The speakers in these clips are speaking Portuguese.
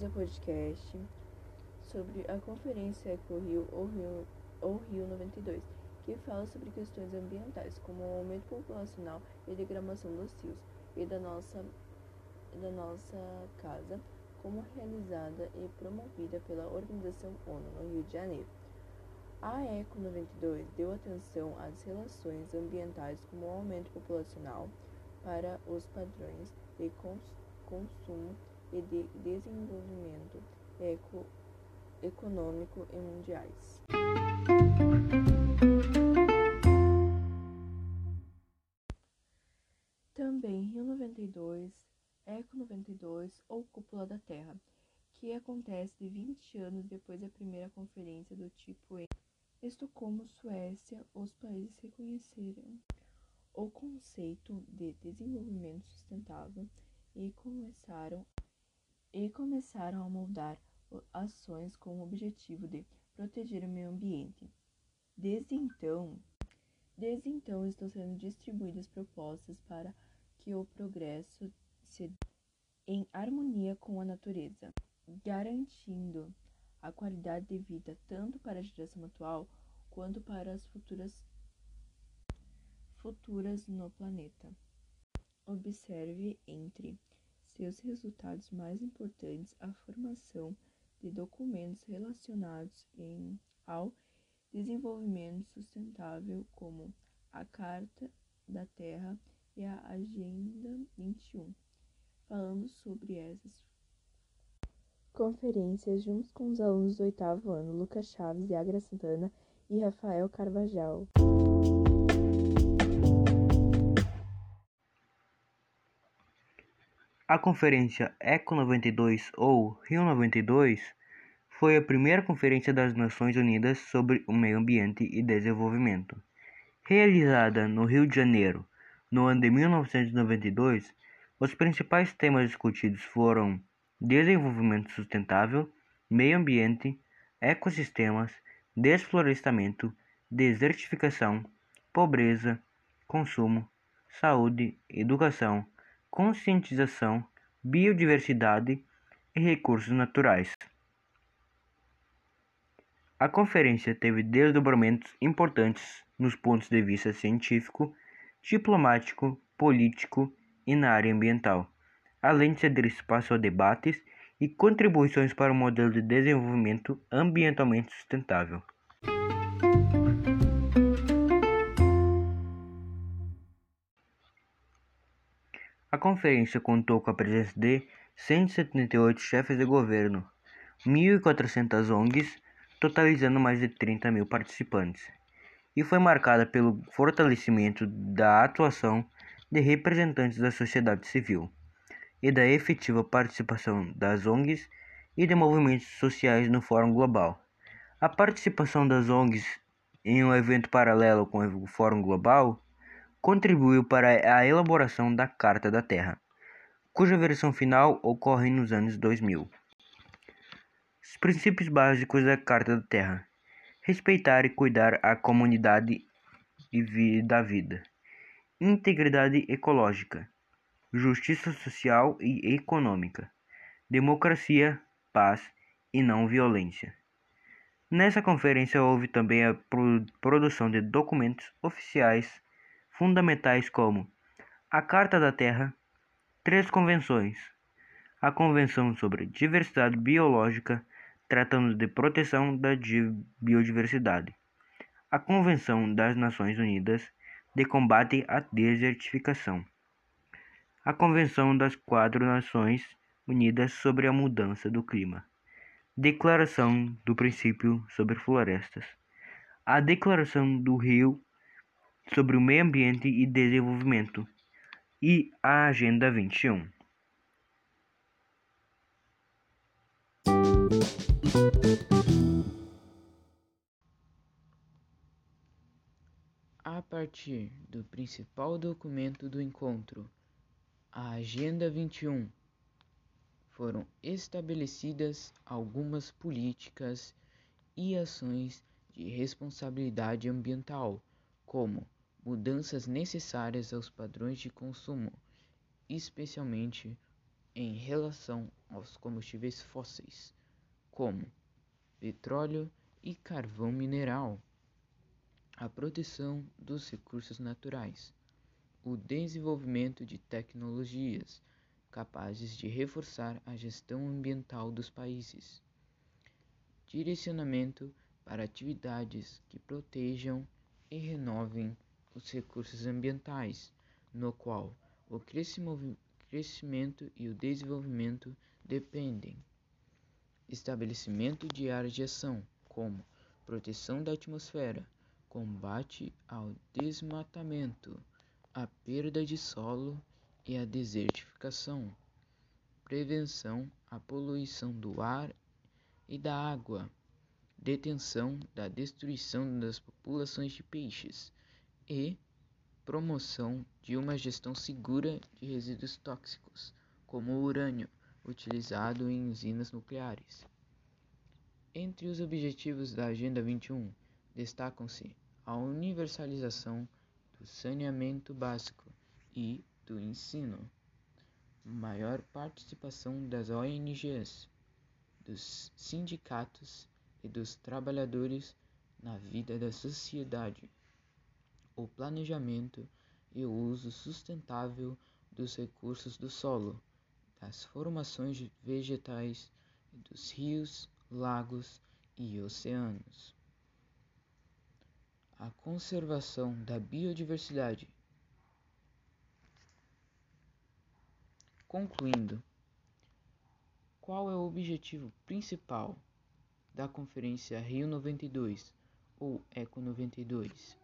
bem-vindos ao podcast sobre a Conferência Eco Rio ou Rio, ou Rio 92, que fala sobre questões ambientais, como o aumento populacional e degradação dos rios, e da nossa, da nossa casa, como realizada e promovida pela Organização ONU no Rio de Janeiro. A ECO 92 deu atenção às relações ambientais como o aumento populacional para os padrões de consumo e de desenvolvimento eco econômico e mundiais. Também Rio 92, Eco 92 ou Cúpula da Terra, que acontece de 20 anos depois da primeira conferência do tipo em Estocolmo, Suécia, os países reconheceram o conceito de desenvolvimento sustentável e começaram e começaram a moldar ações com o objetivo de proteger o meio ambiente. Desde então, desde então estão sendo distribuídas propostas para que o progresso se em harmonia com a natureza, garantindo a qualidade de vida tanto para a geração atual quanto para as futuras futuras no planeta. Observe entre seus resultados mais importantes a formação de documentos relacionados em, ao desenvolvimento sustentável, como a Carta da Terra e a Agenda 21, falando sobre essas conferências junto com os alunos do oitavo ano, Lucas Chaves, Yagra Santana e Rafael Carvajal. A Conferência ECO 92 ou Rio 92 foi a primeira conferência das Nações Unidas sobre o Meio Ambiente e Desenvolvimento. Realizada no Rio de Janeiro no ano de 1992, os principais temas discutidos foram desenvolvimento sustentável, meio ambiente, ecossistemas, desflorestamento, desertificação, pobreza, consumo, saúde, educação, conscientização, biodiversidade e recursos naturais. A conferência teve desdobramentos importantes nos pontos de vista científico, diplomático, político e na área ambiental, além de ceder espaço a debates e contribuições para o modelo de desenvolvimento ambientalmente sustentável. A conferência contou com a presença de 178 chefes de governo, 1.400 ONGs, totalizando mais de 30 mil participantes, e foi marcada pelo fortalecimento da atuação de representantes da sociedade civil e da efetiva participação das ONGs e de movimentos sociais no Fórum Global. A participação das ONGs em um evento paralelo com o Fórum Global contribuiu para a elaboração da Carta da Terra, cuja versão final ocorre nos anos 2000. Os princípios básicos da Carta da Terra: respeitar e cuidar a comunidade e da vida, integridade ecológica, justiça social e econômica, democracia, paz e não violência. Nessa conferência houve também a produção de documentos oficiais fundamentais como a Carta da Terra, três convenções: a Convenção sobre Diversidade Biológica, tratando de proteção da biodiversidade, a Convenção das Nações Unidas de combate à desertificação, a Convenção das Quatro Nações Unidas sobre a Mudança do Clima, Declaração do Princípio sobre Florestas, a Declaração do Rio sobre o Meio Ambiente e Desenvolvimento e a Agenda 21. A partir do principal documento do encontro, a Agenda 21, foram estabelecidas algumas políticas e ações de responsabilidade ambiental, como mudanças necessárias aos padrões de consumo, especialmente em relação aos combustíveis fósseis, como petróleo e carvão mineral, a proteção dos recursos naturais, o desenvolvimento de tecnologias capazes de reforçar a gestão ambiental dos países, direcionamento para atividades que protejam e renovem os recursos ambientais, no qual o crescimento e o desenvolvimento dependem. Estabelecimento de áreas de ação, como proteção da atmosfera, combate ao desmatamento, a perda de solo e a desertificação, prevenção à poluição do ar e da água, detenção da destruição das populações de peixes e promoção de uma gestão segura de resíduos tóxicos, como o urânio, utilizado em usinas nucleares. Entre os objetivos da Agenda 21 destacam-se a universalização do saneamento básico e do ensino, maior participação das ONGs, dos sindicatos e dos trabalhadores na vida da sociedade o planejamento e o uso sustentável dos recursos do solo, das formações vegetais, dos rios, lagos e oceanos. A conservação da biodiversidade. Concluindo, qual é o objetivo principal da Conferência Rio 92 ou Eco 92?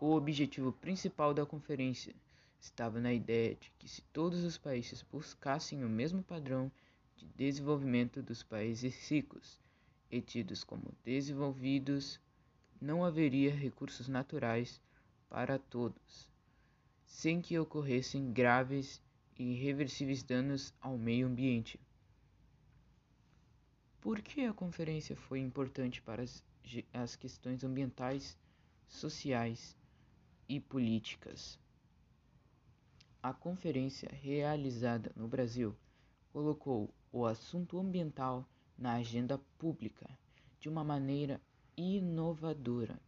O objetivo principal da conferência estava na ideia de que se todos os países buscassem o mesmo padrão de desenvolvimento dos países ricos e tidos como desenvolvidos, não haveria recursos naturais para todos, sem que ocorressem graves e irreversíveis danos ao meio ambiente. Por que a conferência foi importante para as, as questões ambientais, sociais e políticas. A conferência realizada no Brasil colocou o assunto ambiental na agenda pública de uma maneira inovadora,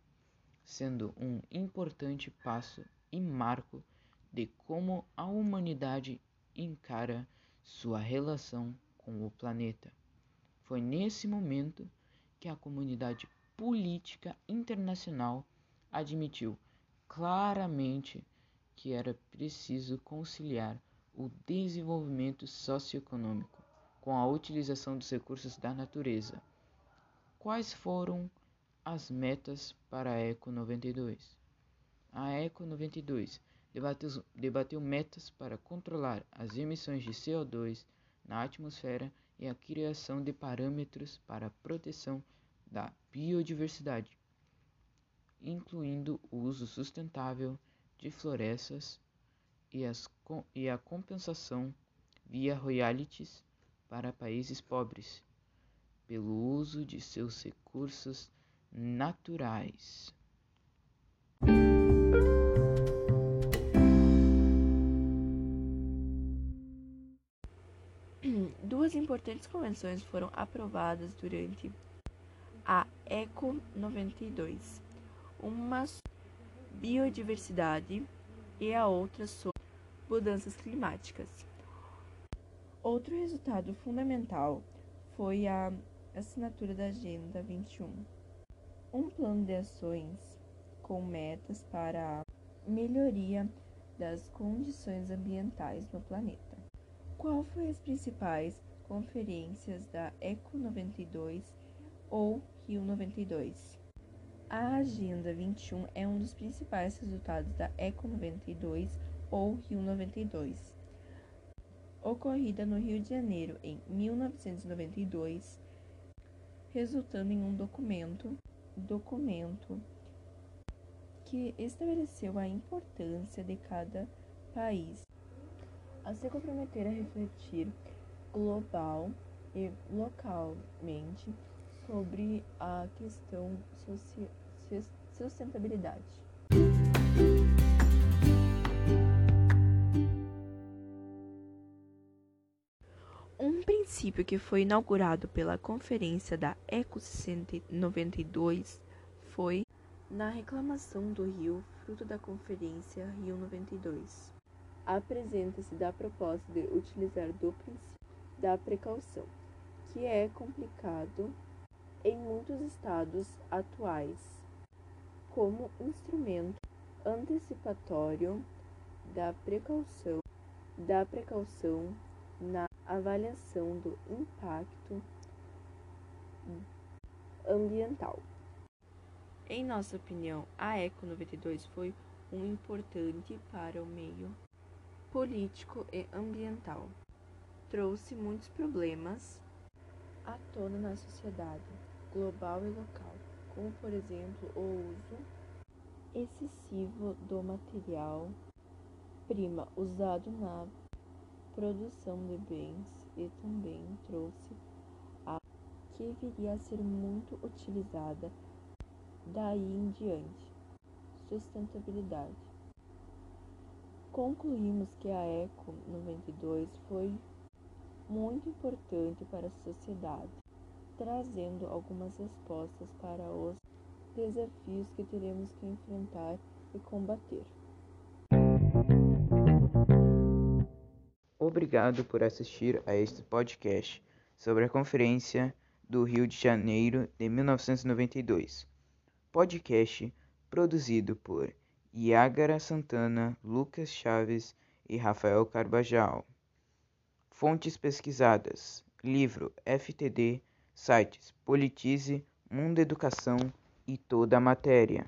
sendo um importante passo e marco de como a humanidade encara sua relação com o planeta. Foi nesse momento que a comunidade política internacional admitiu claramente que era preciso conciliar o desenvolvimento socioeconômico com a utilização dos recursos da natureza. Quais foram as metas para a Eco 92? A Eco 92 debateu, debateu metas para controlar as emissões de CO2 na atmosfera e a criação de parâmetros para a proteção da biodiversidade incluindo o uso sustentável de florestas e, e a compensação via royalties para países pobres pelo uso de seus recursos naturais. Duas importantes convenções foram aprovadas durante a ECO 92 uma biodiversidade e a outra sobre mudanças climáticas. Outro resultado fundamental foi a assinatura da Agenda 21, um plano de ações com metas para a melhoria das condições ambientais no planeta. Qual foi as principais conferências da Eco 92 ou Rio 92? A Agenda 21 é um dos principais resultados da Eco 92 ou Rio 92, ocorrida no Rio de Janeiro em 1992, resultando em um documento, documento que estabeleceu a importância de cada país a se comprometer a refletir global e localmente sobre a questão social sustentabilidade. princípio que foi inaugurado pela Conferência da ECO 92 foi na reclamação do Rio, fruto da Conferência Rio 92. Apresenta-se da proposta de utilizar do princípio da precaução, que é complicado em muitos estados atuais, como instrumento antecipatório da precaução, da precaução na avaliação do impacto ambiental. Em nossa opinião, a Eco 92 foi um importante para o meio político e ambiental. Trouxe muitos problemas à tona na sociedade global e local, como por exemplo o uso excessivo do material prima usado na produção de bens e também trouxe a que viria a ser muito utilizada daí em diante. Sustentabilidade. Concluímos que a Eco 92 foi muito importante para a sociedade, trazendo algumas respostas para os desafios que teremos que enfrentar e combater. Obrigado por assistir a este podcast sobre a Conferência do Rio de Janeiro de 1992. Podcast produzido por Iágara Santana, Lucas Chaves e Rafael Carbajal. Fontes pesquisadas: livro FTD, sites Politize, Mundo Educação e toda a matéria.